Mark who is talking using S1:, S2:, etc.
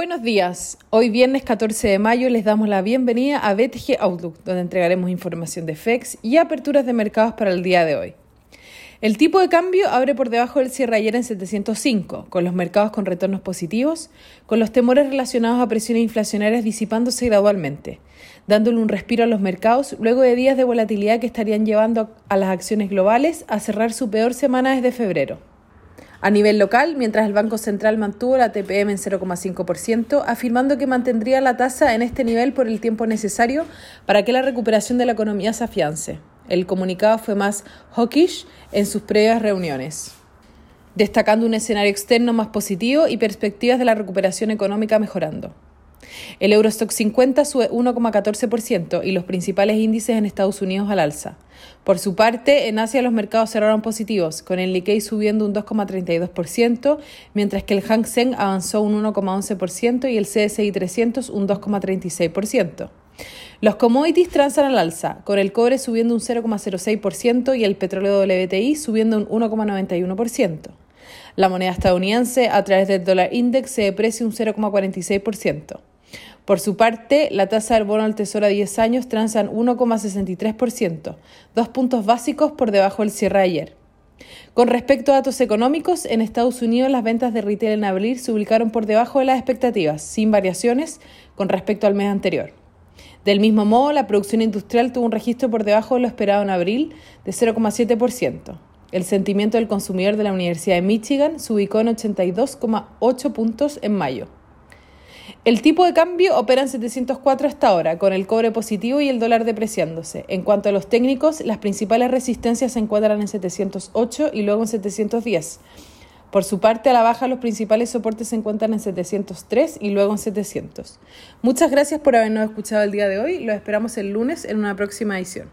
S1: Buenos días. Hoy viernes 14 de mayo les damos la bienvenida a BTG Outlook, donde entregaremos información de FEX y aperturas de mercados para el día de hoy. El tipo de cambio abre por debajo del cierre ayer en 705, con los mercados con retornos positivos, con los temores relacionados a presiones inflacionarias disipándose gradualmente, dándole un respiro a los mercados luego de días de volatilidad que estarían llevando a las acciones globales a cerrar su peor semana desde febrero. A nivel local, mientras el Banco Central mantuvo la TPM en 0,5%, afirmando que mantendría la tasa en este nivel por el tiempo necesario para que la recuperación de la economía se afiance. El comunicado fue más hawkish en sus previas reuniones, destacando un escenario externo más positivo y perspectivas de la recuperación económica mejorando. El Eurostock 50 sube 1,14% y los principales índices en Estados Unidos al alza. Por su parte, en Asia los mercados cerraron positivos, con el Nikkei subiendo un 2,32%, mientras que el Hang Seng avanzó un 1,11% y el CSI 300 un 2,36%. Los commodities transan al alza, con el cobre subiendo un 0,06% y el petróleo WTI subiendo un 1,91%. La moneda estadounidense a través del dólar index se deprecia un 0,46%. Por su parte, la tasa del bono al tesoro a 10 años transa en 1,63%, dos puntos básicos por debajo del cierre de ayer. Con respecto a datos económicos, en Estados Unidos las ventas de retail en abril se ubicaron por debajo de las expectativas, sin variaciones con respecto al mes anterior. Del mismo modo, la producción industrial tuvo un registro por debajo de lo esperado en abril de 0,7%. El sentimiento del consumidor de la Universidad de Michigan se ubicó en 82,8 puntos en mayo. El tipo de cambio opera en 704 hasta ahora, con el cobre positivo y el dólar depreciándose. En cuanto a los técnicos, las principales resistencias se encuentran en 708 y luego en 710. Por su parte, a la baja, los principales soportes se encuentran en 703 y luego en 700. Muchas gracias por habernos escuchado el día de hoy. Los esperamos el lunes en una próxima edición.